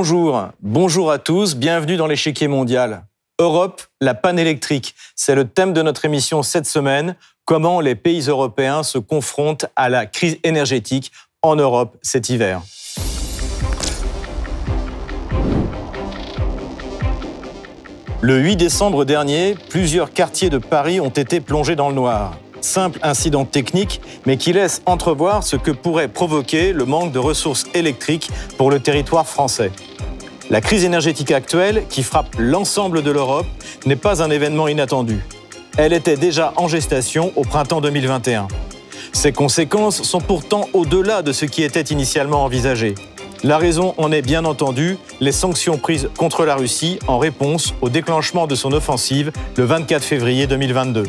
Bonjour, bonjour à tous, bienvenue dans l'échiquier mondial. Europe, la panne électrique, c'est le thème de notre émission cette semaine. Comment les pays européens se confrontent à la crise énergétique en Europe cet hiver. Le 8 décembre dernier, plusieurs quartiers de Paris ont été plongés dans le noir. Simple incident technique, mais qui laisse entrevoir ce que pourrait provoquer le manque de ressources électriques pour le territoire français. La crise énergétique actuelle, qui frappe l'ensemble de l'Europe, n'est pas un événement inattendu. Elle était déjà en gestation au printemps 2021. Ses conséquences sont pourtant au-delà de ce qui était initialement envisagé. La raison en est bien entendu les sanctions prises contre la Russie en réponse au déclenchement de son offensive le 24 février 2022.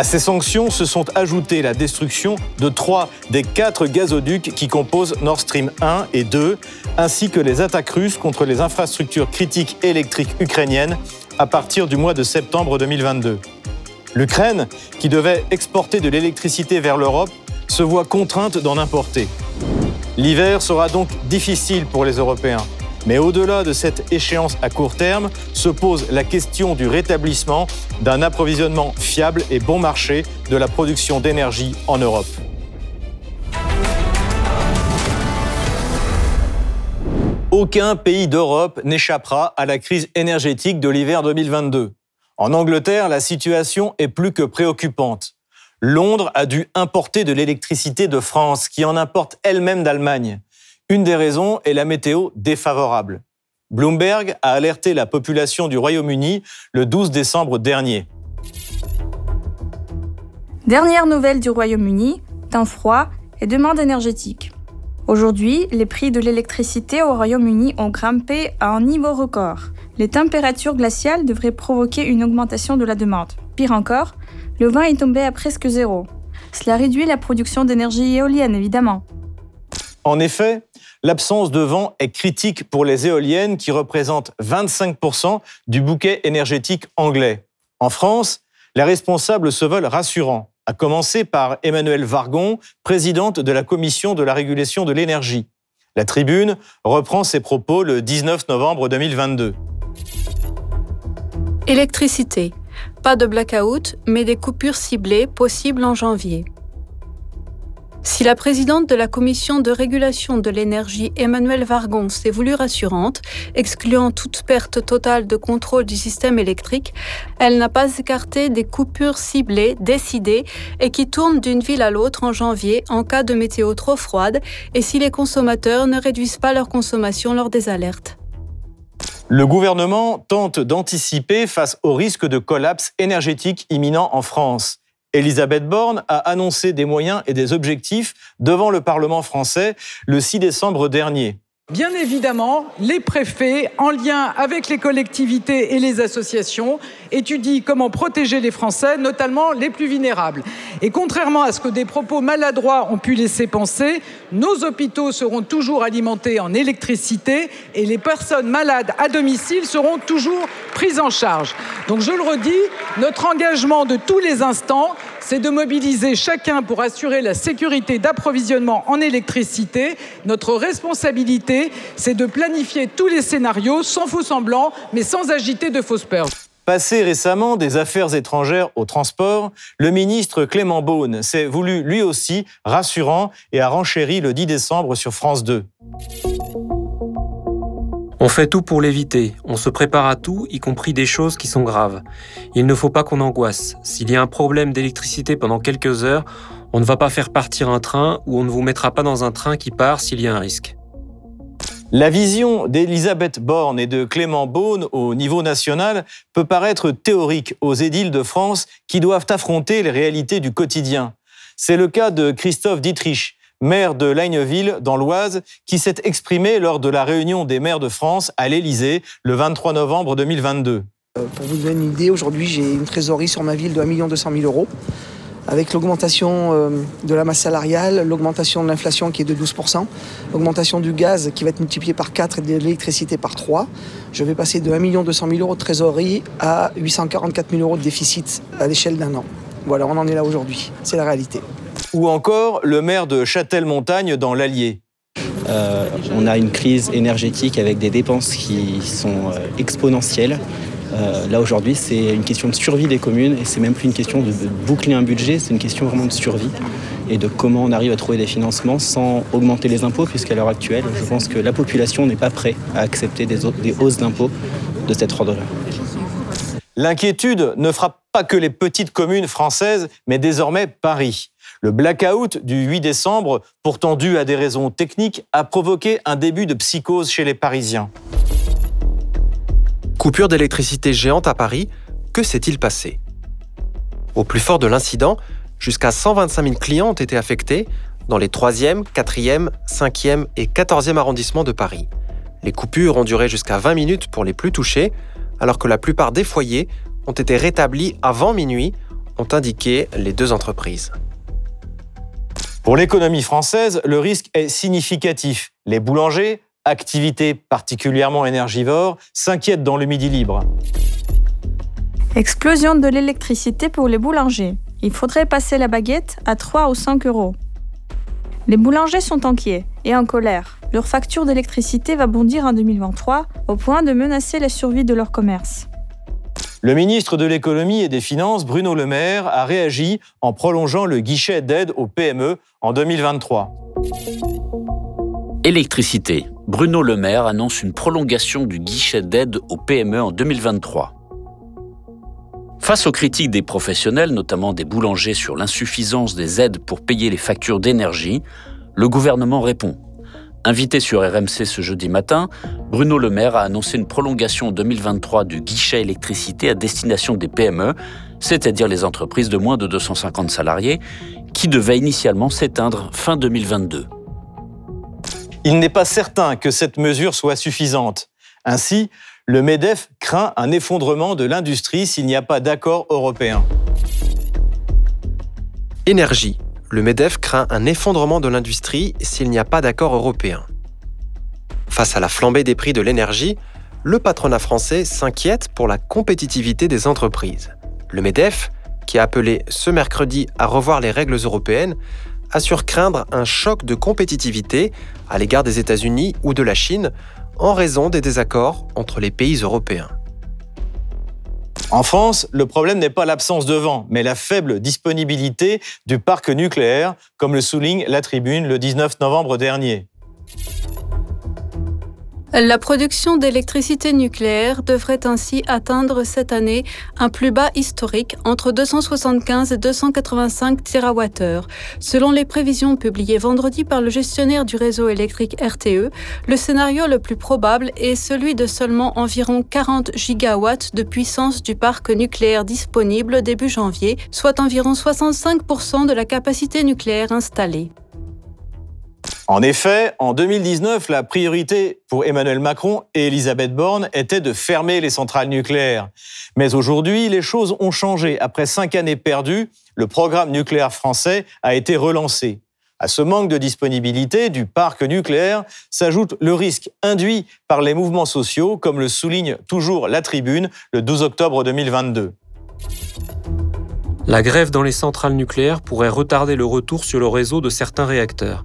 À ces sanctions se sont ajoutées la destruction de trois des quatre gazoducs qui composent Nord Stream 1 et 2, ainsi que les attaques russes contre les infrastructures critiques électriques ukrainiennes à partir du mois de septembre 2022. L'Ukraine, qui devait exporter de l'électricité vers l'Europe, se voit contrainte d'en importer. L'hiver sera donc difficile pour les Européens. Mais au-delà de cette échéance à court terme, se pose la question du rétablissement d'un approvisionnement fiable et bon marché de la production d'énergie en Europe. Aucun pays d'Europe n'échappera à la crise énergétique de l'hiver 2022. En Angleterre, la situation est plus que préoccupante. Londres a dû importer de l'électricité de France, qui en importe elle-même d'Allemagne. Une des raisons est la météo défavorable. Bloomberg a alerté la population du Royaume-Uni le 12 décembre dernier. Dernière nouvelle du Royaume-Uni, temps froid et demande énergétique. Aujourd'hui, les prix de l'électricité au Royaume-Uni ont grimpé à un niveau record. Les températures glaciales devraient provoquer une augmentation de la demande. Pire encore, le vent est tombé à presque zéro. Cela réduit la production d'énergie éolienne, évidemment. En effet, l'absence de vent est critique pour les éoliennes qui représentent 25% du bouquet énergétique anglais. En France, les responsables se veulent rassurants, à commencer par Emmanuel Vargon, présidente de la Commission de la régulation de l'énergie. La tribune reprend ses propos le 19 novembre 2022. Électricité. Pas de blackout, mais des coupures ciblées possibles en janvier. Si la présidente de la commission de régulation de l'énergie, Emmanuelle Vargon, s'est voulue rassurante, excluant toute perte totale de contrôle du système électrique, elle n'a pas écarté des coupures ciblées, décidées et qui tournent d'une ville à l'autre en janvier en cas de météo trop froide et si les consommateurs ne réduisent pas leur consommation lors des alertes. Le gouvernement tente d'anticiper face au risque de collapse énergétique imminent en France. Elisabeth Borne a annoncé des moyens et des objectifs devant le Parlement français le 6 décembre dernier. Bien évidemment, les préfets, en lien avec les collectivités et les associations, étudient comment protéger les Français, notamment les plus vulnérables. Et contrairement à ce que des propos maladroits ont pu laisser penser, nos hôpitaux seront toujours alimentés en électricité et les personnes malades à domicile seront toujours prises en charge. Donc je le redis, notre engagement de tous les instants, c'est de mobiliser chacun pour assurer la sécurité d'approvisionnement en électricité. Notre responsabilité, c'est de planifier tous les scénarios sans faux semblants, mais sans agiter de fausses peurs. Passé récemment des Affaires étrangères au transport, le ministre Clément Beaune s'est voulu lui aussi rassurant et a renchéri le 10 décembre sur France 2. On fait tout pour l'éviter, on se prépare à tout, y compris des choses qui sont graves. Il ne faut pas qu'on angoisse. S'il y a un problème d'électricité pendant quelques heures, on ne va pas faire partir un train ou on ne vous mettra pas dans un train qui part s'il y a un risque. La vision d'Elisabeth Borne et de Clément Beaune au niveau national peut paraître théorique aux édiles de France qui doivent affronter les réalités du quotidien. C'est le cas de Christophe Dietrich, maire de Lagneville, dans l'Oise, qui s'est exprimé lors de la réunion des maires de France à l'Élysée le 23 novembre 2022. Euh, pour vous donner une idée, aujourd'hui j'ai une trésorerie sur ma ville de 1 200 000 euros. Avec l'augmentation euh, de la masse salariale, l'augmentation de l'inflation qui est de 12%, l'augmentation du gaz qui va être multiplié par 4 et de l'électricité par 3, je vais passer de 1 200 000 euros de trésorerie à 844 000 euros de déficit à l'échelle d'un an. Voilà, on en est là aujourd'hui. C'est la réalité ou encore le maire de Châtel-Montagne dans l'Allier. on a une crise énergétique avec des dépenses qui sont exponentielles. là aujourd'hui, c'est une question de survie des communes et c'est même plus une question de boucler un budget, c'est une question vraiment de survie et de comment on arrive à trouver des financements sans augmenter les impôts, puisqu'à l'heure actuelle, je pense que la population n'est pas prête à accepter des, hausses d'impôts de cet ordre-là. L'inquiétude ne frappe pas que les petites communes françaises, mais désormais Paris. Le blackout du 8 décembre, pourtant dû à des raisons techniques, a provoqué un début de psychose chez les Parisiens. Coupure d'électricité géante à Paris, que s'est-il passé? Au plus fort de l'incident, Jusqu'à 125 000 clients ont été affectés dans les 3e, 4e, 5e et 14e arrondissements de Paris. Les coupures ont duré jusqu'à 20 minutes pour les plus touchés, alors que la plupart des foyers ont été rétablis avant minuit, ont indiqué les deux entreprises. Pour l'économie française, le risque est significatif. Les boulangers, activité particulièrement énergivore, s'inquiètent dans le Midi libre. Explosion de l'électricité pour les boulangers il faudrait passer la baguette à 3 ou 5 euros. Les boulangers sont inquiets et en colère. Leur facture d'électricité va bondir en 2023 au point de menacer la survie de leur commerce. Le ministre de l'économie et des finances, Bruno Le Maire, a réagi en prolongeant le guichet d'aide aux PME en 2023. Électricité. Bruno Le Maire annonce une prolongation du guichet d'aide aux PME en 2023. Face aux critiques des professionnels, notamment des boulangers, sur l'insuffisance des aides pour payer les factures d'énergie, le gouvernement répond. Invité sur RMC ce jeudi matin, Bruno Le Maire a annoncé une prolongation 2023 du guichet électricité à destination des PME, c'est-à-dire les entreprises de moins de 250 salariés, qui devait initialement s'éteindre fin 2022. Il n'est pas certain que cette mesure soit suffisante. Ainsi, le MEDEF craint un effondrement de l'industrie s'il n'y a pas d'accord européen. Énergie. Le MEDEF craint un effondrement de l'industrie s'il n'y a pas d'accord européen. Face à la flambée des prix de l'énergie, le patronat français s'inquiète pour la compétitivité des entreprises. Le MEDEF, qui a appelé ce mercredi à revoir les règles européennes, assure craindre un choc de compétitivité à l'égard des États-Unis ou de la Chine en raison des désaccords entre les pays européens. En France, le problème n'est pas l'absence de vent, mais la faible disponibilité du parc nucléaire, comme le souligne la Tribune le 19 novembre dernier. La production d'électricité nucléaire devrait ainsi atteindre cette année un plus bas historique entre 275 et 285 TWh. Selon les prévisions publiées vendredi par le gestionnaire du réseau électrique RTE, le scénario le plus probable est celui de seulement environ 40 gigawatts de puissance du parc nucléaire disponible début janvier, soit environ 65% de la capacité nucléaire installée. En effet, en 2019, la priorité pour Emmanuel Macron et Elisabeth Borne était de fermer les centrales nucléaires. Mais aujourd'hui, les choses ont changé. Après cinq années perdues, le programme nucléaire français a été relancé. À ce manque de disponibilité du parc nucléaire s'ajoute le risque induit par les mouvements sociaux, comme le souligne toujours la Tribune le 12 octobre 2022. La grève dans les centrales nucléaires pourrait retarder le retour sur le réseau de certains réacteurs.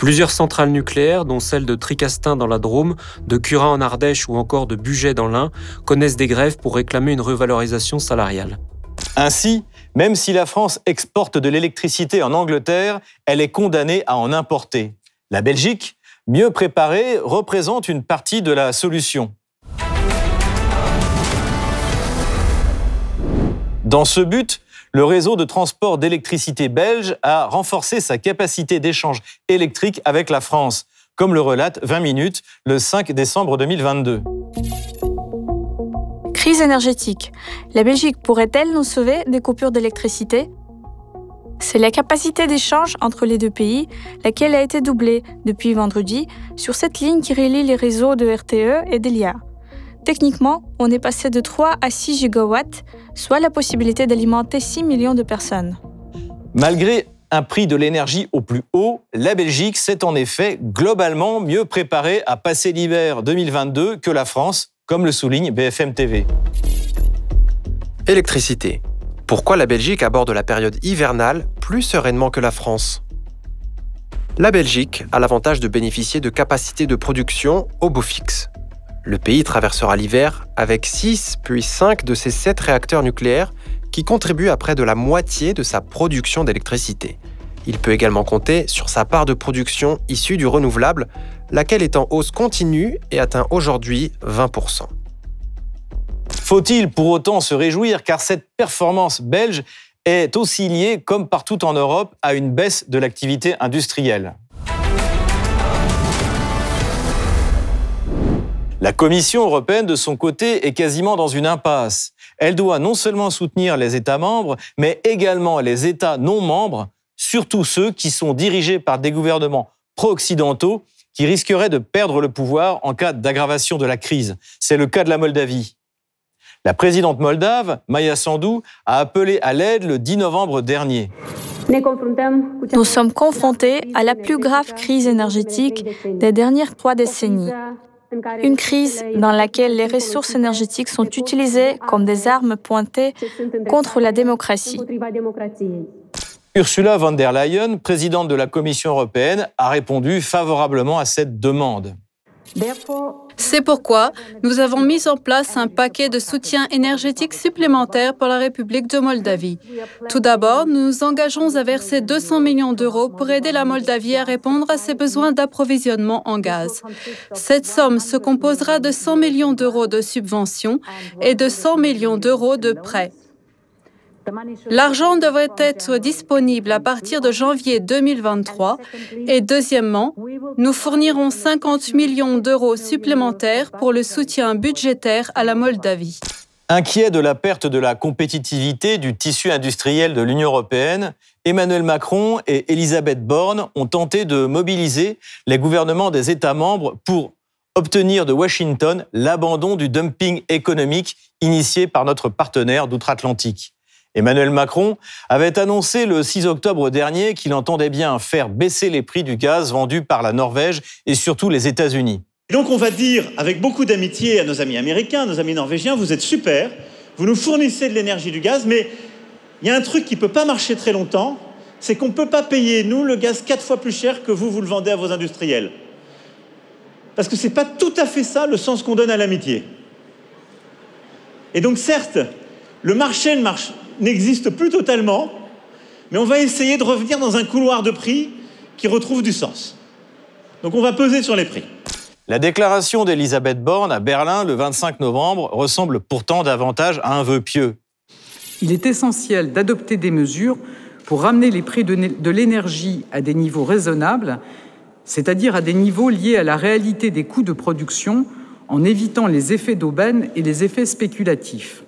Plusieurs centrales nucléaires, dont celle de Tricastin dans la Drôme, de Curin en Ardèche ou encore de Buget dans l'Ain, connaissent des grèves pour réclamer une revalorisation salariale. Ainsi, même si la France exporte de l'électricité en Angleterre, elle est condamnée à en importer. La Belgique, mieux préparée, représente une partie de la solution. Dans ce but, le réseau de transport d'électricité belge a renforcé sa capacité d'échange électrique avec la France, comme le relate 20 minutes le 5 décembre 2022. Crise énergétique. La Belgique pourrait-elle nous sauver des coupures d'électricité? C'est la capacité d'échange entre les deux pays, laquelle a été doublée depuis vendredi sur cette ligne qui relie les réseaux de RTE et d'Elia. Techniquement, on est passé de 3 à 6 gigawatts, soit la possibilité d'alimenter 6 millions de personnes. Malgré un prix de l'énergie au plus haut, la Belgique s'est en effet globalement mieux préparée à passer l'hiver 2022 que la France, comme le souligne BFM TV. Électricité. Pourquoi la Belgique aborde la période hivernale plus sereinement que la France? La Belgique a l'avantage de bénéficier de capacités de production au beau fixe. Le pays traversera l'hiver avec 6 puis 5 de ses 7 réacteurs nucléaires qui contribuent à près de la moitié de sa production d'électricité. Il peut également compter sur sa part de production issue du renouvelable, laquelle est en hausse continue et atteint aujourd'hui 20%. Faut-il pour autant se réjouir car cette performance belge est aussi liée, comme partout en Europe, à une baisse de l'activité industrielle? La Commission européenne, de son côté, est quasiment dans une impasse. Elle doit non seulement soutenir les États membres, mais également les États non membres, surtout ceux qui sont dirigés par des gouvernements pro-occidentaux qui risqueraient de perdre le pouvoir en cas d'aggravation de la crise. C'est le cas de la Moldavie. La présidente moldave, Maya Sandu, a appelé à l'aide le 10 novembre dernier. Nous sommes confrontés à la plus grave crise énergétique des dernières trois décennies. Une crise dans laquelle les ressources énergétiques sont utilisées comme des armes pointées contre la démocratie. Ursula von der Leyen, présidente de la Commission européenne, a répondu favorablement à cette demande. C'est pourquoi nous avons mis en place un paquet de soutien énergétique supplémentaire pour la République de Moldavie. Tout d'abord, nous nous engageons à verser 200 millions d'euros pour aider la Moldavie à répondre à ses besoins d'approvisionnement en gaz. Cette somme se composera de 100 millions d'euros de subventions et de 100 millions d'euros de prêts. L'argent devrait être disponible à partir de janvier 2023 et deuxièmement, nous fournirons 50 millions d'euros supplémentaires pour le soutien budgétaire à la Moldavie. Inquiet de la perte de la compétitivité du tissu industriel de l'Union européenne, Emmanuel Macron et Elisabeth Borne ont tenté de mobiliser les gouvernements des États membres pour obtenir de Washington l'abandon du dumping économique initié par notre partenaire d'outre-Atlantique. Emmanuel Macron avait annoncé le 6 octobre dernier qu'il entendait bien faire baisser les prix du gaz vendu par la Norvège et surtout les États-Unis. Donc on va dire avec beaucoup d'amitié à nos amis américains, nos amis norvégiens, vous êtes super, vous nous fournissez de l'énergie du gaz, mais il y a un truc qui ne peut pas marcher très longtemps, c'est qu'on ne peut pas payer, nous, le gaz quatre fois plus cher que vous, vous le vendez à vos industriels. Parce que ce n'est pas tout à fait ça le sens qu'on donne à l'amitié. Et donc certes, le marché ne marche n'existe plus totalement, mais on va essayer de revenir dans un couloir de prix qui retrouve du sens. Donc on va peser sur les prix. La déclaration d'Elisabeth Borne à Berlin le 25 novembre ressemble pourtant davantage à un vœu pieux. Il est essentiel d'adopter des mesures pour ramener les prix de l'énergie à des niveaux raisonnables, c'est-à-dire à des niveaux liés à la réalité des coûts de production, en évitant les effets d'aubaine et les effets spéculatifs.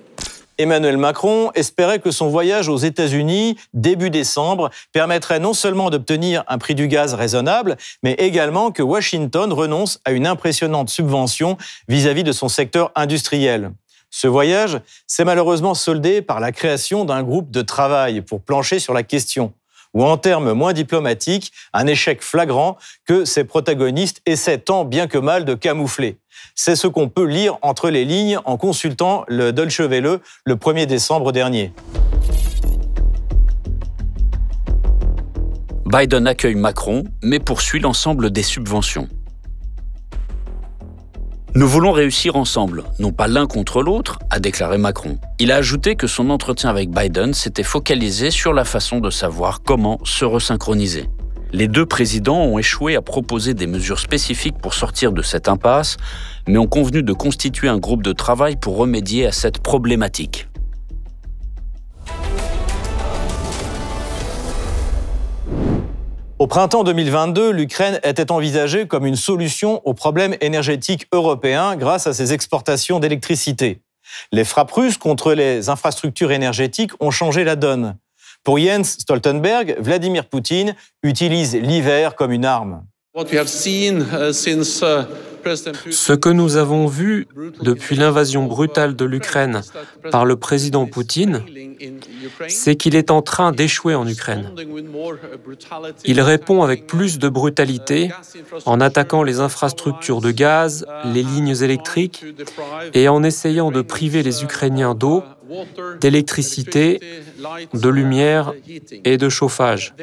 Emmanuel Macron espérait que son voyage aux États-Unis début décembre permettrait non seulement d'obtenir un prix du gaz raisonnable, mais également que Washington renonce à une impressionnante subvention vis-à-vis de son secteur industriel. Ce voyage s'est malheureusement soldé par la création d'un groupe de travail pour plancher sur la question ou en termes moins diplomatiques, un échec flagrant que ses protagonistes essaient tant bien que mal de camoufler. C'est ce qu'on peut lire entre les lignes en consultant le Welle le 1er décembre dernier. Biden accueille Macron, mais poursuit l'ensemble des subventions. Nous voulons réussir ensemble, non pas l'un contre l'autre, a déclaré Macron. Il a ajouté que son entretien avec Biden s'était focalisé sur la façon de savoir comment se resynchroniser. Les deux présidents ont échoué à proposer des mesures spécifiques pour sortir de cette impasse, mais ont convenu de constituer un groupe de travail pour remédier à cette problématique. Au printemps 2022, l'Ukraine était envisagée comme une solution aux problèmes énergétiques européens grâce à ses exportations d'électricité. Les frappes russes contre les infrastructures énergétiques ont changé la donne. Pour Jens Stoltenberg, Vladimir Poutine utilise l'hiver comme une arme. Uh, uh, Ce que nous avons vu depuis l'invasion brutale de l'Ukraine par le président Poutine, c'est qu'il est en train d'échouer en Ukraine. Il répond avec plus de brutalité en attaquant les infrastructures de gaz, les lignes électriques et en essayant de priver les Ukrainiens d'eau, d'électricité, de lumière et de chauffage.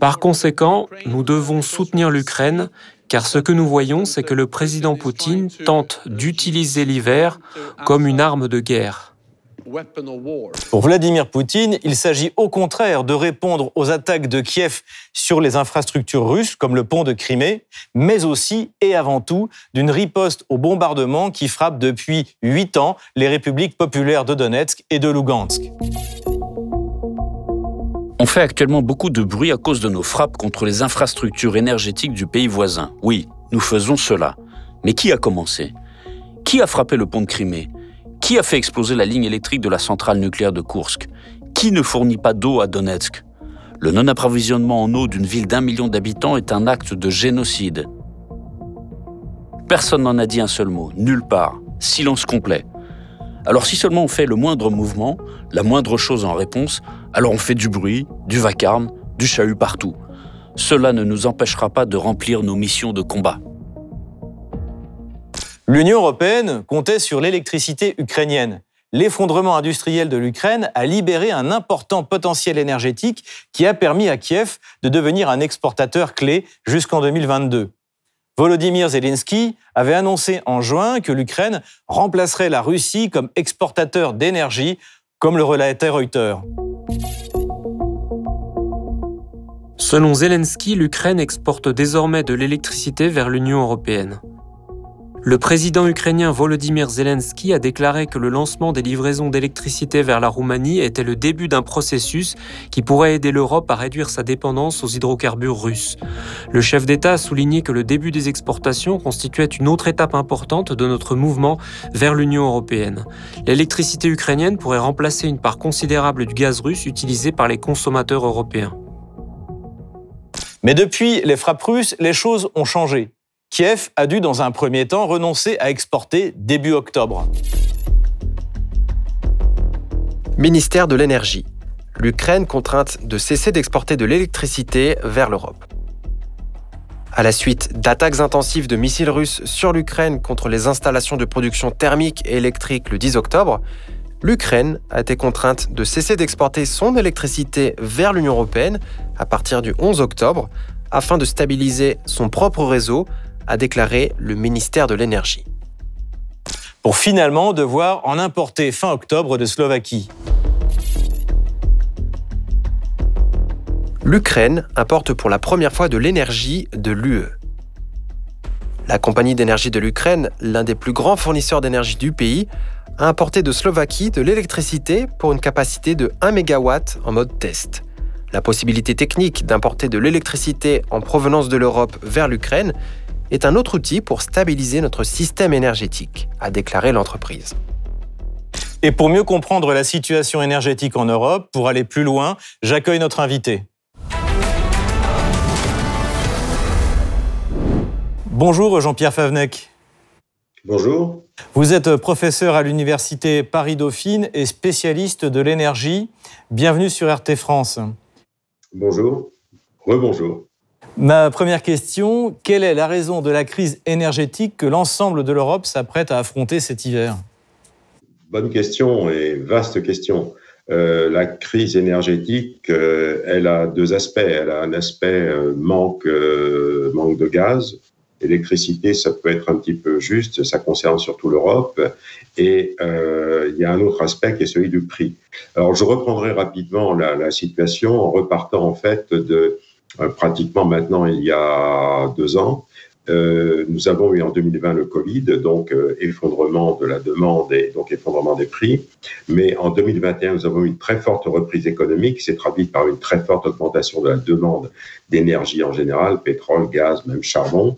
Par conséquent, nous devons soutenir l'Ukraine car ce que nous voyons, c'est que le président Poutine tente d'utiliser l'hiver comme une arme de guerre. Pour Vladimir Poutine, il s'agit au contraire de répondre aux attaques de Kiev sur les infrastructures russes, comme le pont de Crimée, mais aussi et avant tout d'une riposte au bombardement qui frappe depuis huit ans les républiques populaires de Donetsk et de Lugansk. On fait actuellement beaucoup de bruit à cause de nos frappes contre les infrastructures énergétiques du pays voisin. Oui, nous faisons cela. Mais qui a commencé? Qui a frappé le pont de Crimée? Qui a fait exploser la ligne électrique de la centrale nucléaire de Kursk? Qui ne fournit pas d'eau à Donetsk? Le non-approvisionnement en eau d'une ville d'un million d'habitants est un acte de génocide. Personne n'en a dit un seul mot, nulle part. Silence complet. Alors si seulement on fait le moindre mouvement, la moindre chose en réponse, alors on fait du bruit, du vacarme, du chahut partout. Cela ne nous empêchera pas de remplir nos missions de combat. L'Union européenne comptait sur l'électricité ukrainienne. L'effondrement industriel de l'Ukraine a libéré un important potentiel énergétique qui a permis à Kiev de devenir un exportateur clé jusqu'en 2022. Volodymyr Zelensky avait annoncé en juin que l'Ukraine remplacerait la Russie comme exportateur d'énergie, comme le relatait Reuters. Selon Zelensky, l'Ukraine exporte désormais de l'électricité vers l'Union européenne. Le président ukrainien Volodymyr Zelensky a déclaré que le lancement des livraisons d'électricité vers la Roumanie était le début d'un processus qui pourrait aider l'Europe à réduire sa dépendance aux hydrocarbures russes. Le chef d'État a souligné que le début des exportations constituait une autre étape importante de notre mouvement vers l'Union européenne. L'électricité ukrainienne pourrait remplacer une part considérable du gaz russe utilisé par les consommateurs européens. Mais depuis les frappes russes, les choses ont changé. Kiev a dû dans un premier temps renoncer à exporter début octobre. Ministère de l'énergie. L'Ukraine contrainte de cesser d'exporter de l'électricité vers l'Europe. À la suite d'attaques intensives de missiles russes sur l'Ukraine contre les installations de production thermique et électrique le 10 octobre, l'Ukraine a été contrainte de cesser d'exporter son électricité vers l'Union européenne à partir du 11 octobre afin de stabiliser son propre réseau a déclaré le ministère de l'Énergie. Pour finalement devoir en importer fin octobre de Slovaquie. L'Ukraine importe pour la première fois de l'énergie de l'UE. La compagnie d'énergie de l'Ukraine, l'un des plus grands fournisseurs d'énergie du pays, a importé de Slovaquie de l'électricité pour une capacité de 1 MW en mode test. La possibilité technique d'importer de l'électricité en provenance de l'Europe vers l'Ukraine est un autre outil pour stabiliser notre système énergétique, a déclaré l'entreprise. Et pour mieux comprendre la situation énergétique en Europe, pour aller plus loin, j'accueille notre invité. Bonjour Jean-Pierre Favnec. Bonjour. Vous êtes professeur à l'université Paris-Dauphine et spécialiste de l'énergie. Bienvenue sur RT France. Bonjour. Rebonjour. Ma première question, quelle est la raison de la crise énergétique que l'ensemble de l'Europe s'apprête à affronter cet hiver? Bonne question et vaste question. Euh, la crise énergétique, euh, elle a deux aspects. Elle a un aspect euh, manque, manque de gaz. Électricité, ça peut être un petit peu juste, ça concerne surtout l'Europe. Et il y a un autre aspect qui est celui du prix. Alors, je reprendrai rapidement la, situation en repartant en fait de pratiquement maintenant il y a deux ans. Euh, nous avons eu en 2020 le Covid, donc euh, effondrement de la demande et donc effondrement des prix. Mais en 2021, nous avons eu une très forte reprise économique qui s'est traduite par une très forte augmentation de la demande d'énergie en général, pétrole, gaz, même charbon.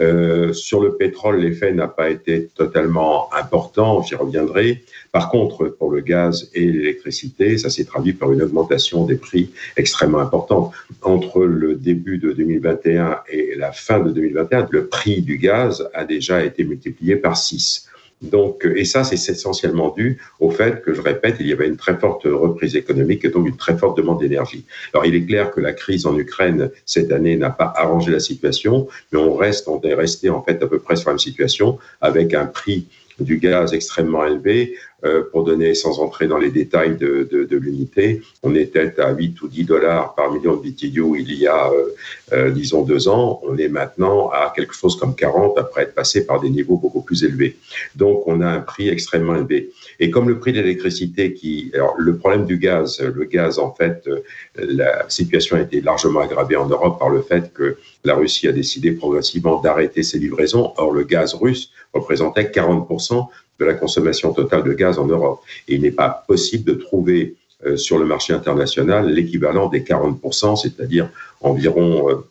Euh, sur le pétrole, l'effet n'a pas été totalement important, j'y reviendrai. Par contre, pour le gaz et l'électricité, ça s'est traduit par une augmentation des prix extrêmement importante. Entre le début de 2021 et la fin de 2021, le prix du gaz a déjà été multiplié par 6. Donc, et ça, c'est essentiellement dû au fait que, je répète, il y avait une très forte reprise économique et donc une très forte demande d'énergie. Alors, il est clair que la crise en Ukraine cette année n'a pas arrangé la situation, mais on reste, on est resté en fait à peu près sur la même situation avec un prix du gaz extrêmement élevé. Euh, pour donner, sans entrer dans les détails de, de, de l'unité, on était à 8 ou 10 dollars par million de BTU il y a, euh, euh, disons, deux ans. On est maintenant à quelque chose comme 40 après être passé par des niveaux beaucoup plus élevés. Donc, on a un prix extrêmement élevé. Et comme le prix de l'électricité qui, alors, le problème du gaz, le gaz, en fait, la situation a été largement aggravée en Europe par le fait que la Russie a décidé progressivement d'arrêter ses livraisons. Or, le gaz russe représentait 40% de la consommation totale de gaz en Europe. Et il n'est pas possible de trouver euh, sur le marché international l'équivalent des 40%, c'est-à-dire environ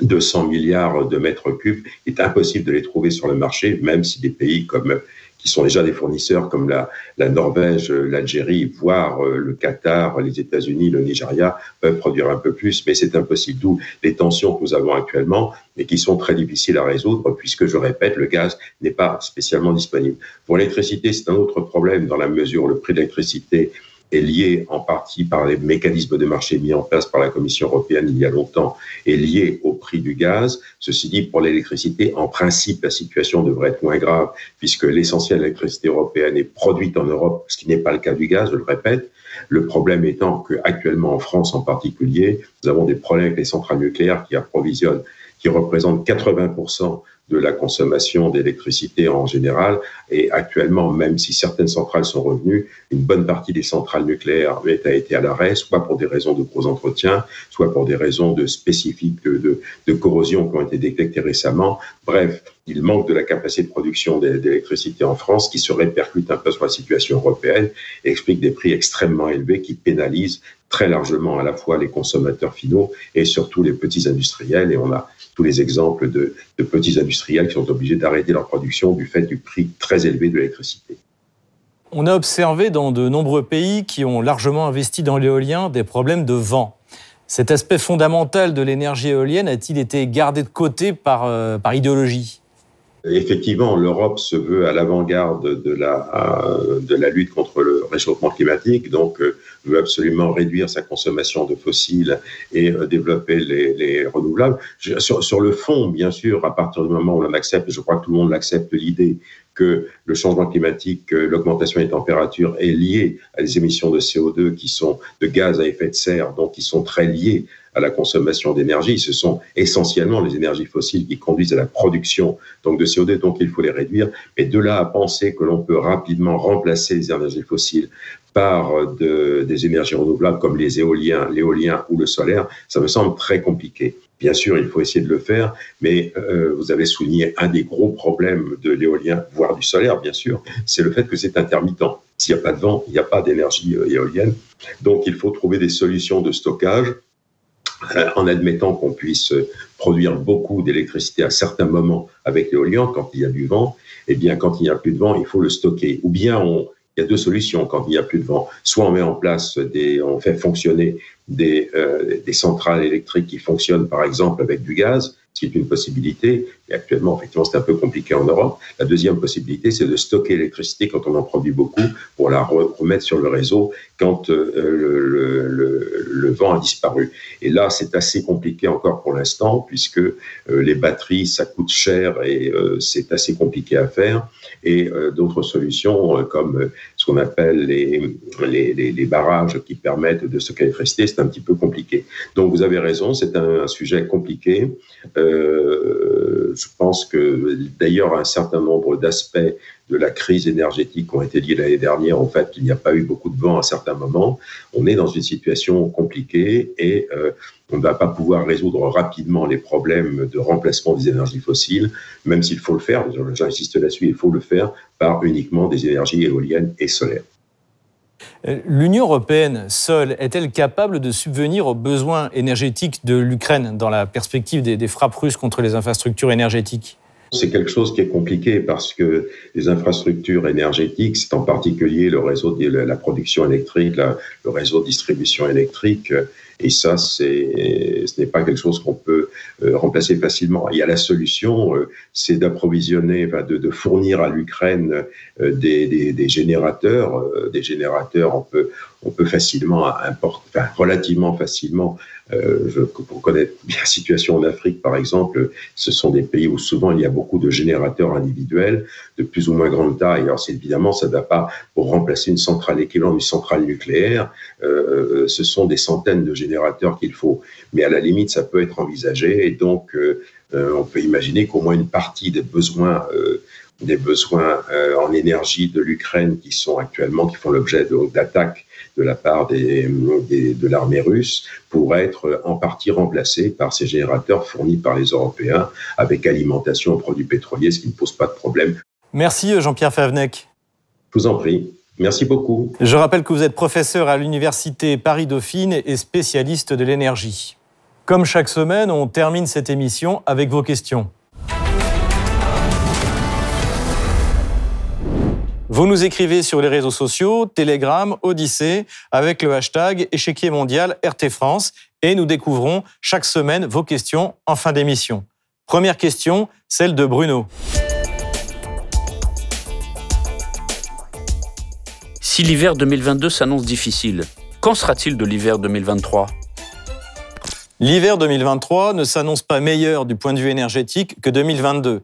200 euh, milliards de mètres cubes. Il est impossible de les trouver sur le marché, même si des pays comme qui sont déjà des fournisseurs comme la, la Norvège, l'Algérie, voire euh, le Qatar, les États-Unis, le Nigeria peuvent produire un peu plus, mais c'est impossible. D'où les tensions que nous avons actuellement et qui sont très difficiles à résoudre puisque, je répète, le gaz n'est pas spécialement disponible. Pour l'électricité, c'est un autre problème dans la mesure où le prix de l'électricité est lié en partie par les mécanismes de marché mis en place par la Commission européenne il y a longtemps, est lié au prix du gaz. Ceci dit, pour l'électricité, en principe, la situation devrait être moins grave puisque l'essentiel de l'électricité européenne est produite en Europe, ce qui n'est pas le cas du gaz, je le répète. Le problème étant qu'actuellement en France en particulier, nous avons des problèmes avec les centrales nucléaires qui approvisionnent, qui représentent 80% de la consommation d'électricité en général. Et actuellement, même si certaines centrales sont revenues, une bonne partie des centrales nucléaires a été à l'arrêt, soit pour des raisons de gros entretien, soit pour des raisons de spécifiques de, de, corrosion qui ont été détectées récemment. Bref, il manque de la capacité de production d'électricité en France qui se répercute un peu sur la situation européenne et explique des prix extrêmement élevés qui pénalisent très largement à la fois les consommateurs finaux et surtout les petits industriels. Et on a tous les exemples de, petits industriels qui sont obligés d'arrêter leur production du fait du prix très élevé de l'électricité. On a observé dans de nombreux pays qui ont largement investi dans l'éolien des problèmes de vent. Cet aspect fondamental de l'énergie éolienne a-t-il été gardé de côté par, euh, par idéologie? Effectivement, l'Europe se veut à l'avant-garde de la, de la lutte contre le réchauffement climatique, donc euh, veut absolument réduire sa consommation de fossiles et euh, développer les, les renouvelables. Sur, sur, le fond, bien sûr, à partir du moment où on accepte, je crois que tout le monde l'accepte, l'idée que le changement climatique, l'augmentation des températures est liée à des émissions de CO2 qui sont de gaz à effet de serre, donc qui sont très liées à la consommation d'énergie. Ce sont essentiellement les énergies fossiles qui conduisent à la production donc de CO2, donc il faut les réduire. Mais de là à penser que l'on peut rapidement remplacer les énergies fossiles par de, des énergies renouvelables comme les éoliens, l'éolien ou le solaire, ça me semble très compliqué. Bien sûr, il faut essayer de le faire, mais euh, vous avez souligné un des gros problèmes de l'éolien, voire du solaire, bien sûr, c'est le fait que c'est intermittent. S'il n'y a pas de vent, il n'y a pas d'énergie euh, éolienne. Donc, il faut trouver des solutions de stockage euh, en admettant qu'on puisse produire beaucoup d'électricité à certains moments avec l'éolien, quand il y a du vent, eh bien, quand il n'y a plus de vent, il faut le stocker. Ou bien on, il y a deux solutions quand il n'y a plus de vent. Soit on met en place des, on fait fonctionner des, euh, des centrales électriques qui fonctionnent par exemple avec du gaz, ce qui est une possibilité. Et actuellement, effectivement, c'est un peu compliqué en Europe. La deuxième possibilité, c'est de stocker l'électricité quand on en produit beaucoup pour la remettre sur le réseau quand euh, le, vent a disparu. Et là, c'est assez compliqué encore pour l'instant puisque euh, les batteries, ça coûte cher et euh, c'est assez compliqué à faire. Et d'autres solutions comme ce qu'on appelle les, les, les, barrages qui permettent de stocker l'électricité, c'est un petit peu compliqué. Donc vous avez raison, c'est un, un, sujet compliqué. Euh, je pense que d'ailleurs un certain nombre d'aspects de la crise énergétique ont été dit l'année dernière, en fait, qu'il n'y a pas eu beaucoup de vent à certains moments. On est dans une situation compliquée et euh, on ne va pas pouvoir résoudre rapidement les problèmes de remplacement des énergies fossiles, même s'il faut le faire, j'insiste là-dessus, il faut le faire par uniquement des énergies éoliennes et solaires. Euh, L'Union européenne seule est-elle capable de subvenir aux besoins énergétiques de l'Ukraine dans la perspective des frappes russes contre les infrastructures énergétiques? C'est quelque chose qui est compliqué parce que les infrastructures énergétiques, c'est en particulier le réseau de la production électrique, le réseau de distribution électrique, et ça, ce n'est pas quelque chose qu'on peut euh, remplacer facilement. Il y a la solution, euh, c'est d'approvisionner, de, fournir à l'Ukraine euh, des, générateurs. Des générateurs, on peut, facilement importer, relativement facilement. Pour connaître bien la situation en Afrique, par exemple, ce sont des pays où souvent il y a beaucoup de générateurs individuels de plus ou moins grande taille. Alors, évidemment, ça ne va pas pour remplacer une centrale équivalente d'une centrale nucléaire. Ce sont des centaines de générateurs qu'il faut. Mais à la limite, ça peut être envisagé. Et donc, euh, on peut imaginer qu'au moins une partie des besoins des besoins en énergie de l'Ukraine qui sont actuellement, qui font l'objet d'attaques de la part des, de l'armée russe pourrait être en partie remplacé par ces générateurs fournis par les Européens avec alimentation en produits pétroliers, ce qui ne pose pas de problème. Merci Jean-Pierre Favnec. Je vous en prie. Merci beaucoup. Je rappelle que vous êtes professeur à l'Université Paris-Dauphine et spécialiste de l'énergie. Comme chaque semaine, on termine cette émission avec vos questions. Vous nous écrivez sur les réseaux sociaux, Telegram, Odyssée, avec le hashtag échiquier mondial RT France, et nous découvrons chaque semaine vos questions en fin d'émission. Première question, celle de Bruno. Si l'hiver 2022 s'annonce difficile, qu'en sera-t-il de l'hiver 2023 L'hiver 2023 ne s'annonce pas meilleur du point de vue énergétique que 2022,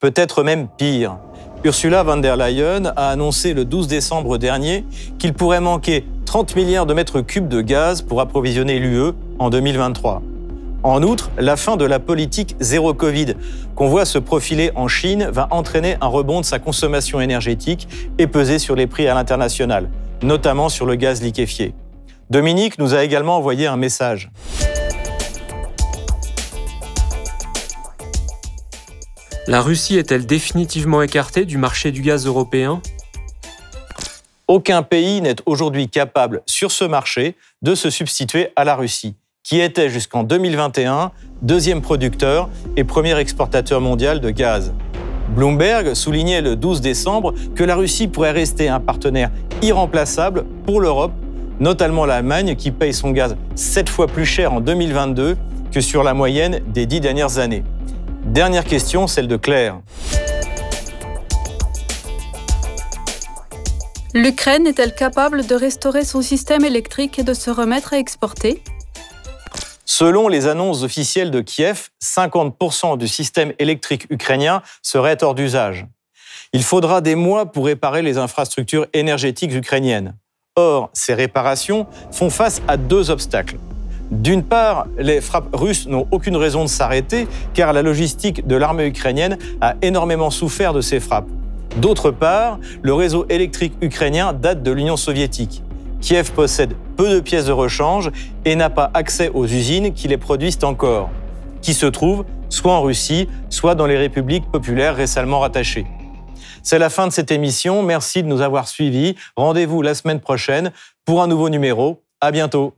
peut-être même pire. Ursula von der Leyen a annoncé le 12 décembre dernier qu'il pourrait manquer 30 milliards de mètres cubes de gaz pour approvisionner l'UE en 2023. En outre, la fin de la politique zéro Covid qu'on voit se profiler en Chine va entraîner un rebond de sa consommation énergétique et peser sur les prix à l'international, notamment sur le gaz liquéfié. Dominique nous a également envoyé un message. La Russie est-elle définitivement écartée du marché du gaz européen? Aucun pays n'est aujourd'hui capable sur ce marché de se substituer à la Russie, qui était jusqu'en 2021 deuxième producteur et premier exportateur mondial de gaz. Bloomberg soulignait le 12 décembre que la Russie pourrait rester un partenaire irremplaçable pour l'Europe, notamment l'Allemagne qui paye son gaz sept fois plus cher en 2022 que sur la moyenne des dix dernières années. Dernière question, celle de Claire. L'Ukraine est-elle capable de restaurer son système électrique et de se remettre à exporter? Selon les annonces officielles de Kiev, 50% du système électrique ukrainien serait hors d'usage. Il faudra des mois pour réparer les infrastructures énergétiques ukrainiennes. Or, ces réparations font face à deux obstacles. D'une part, les frappes russes n'ont aucune raison de s'arrêter car la logistique de l'armée ukrainienne a énormément souffert de ces frappes. D'autre part, le réseau électrique ukrainien date de l'Union soviétique. Kiev possède peu de pièces de rechange et n'a pas accès aux usines qui les produisent encore, qui se trouvent soit en Russie, soit dans les républiques populaires récemment rattachées. C'est la fin de cette émission. Merci de nous avoir suivis. Rendez-vous la semaine prochaine pour un nouveau numéro. À bientôt.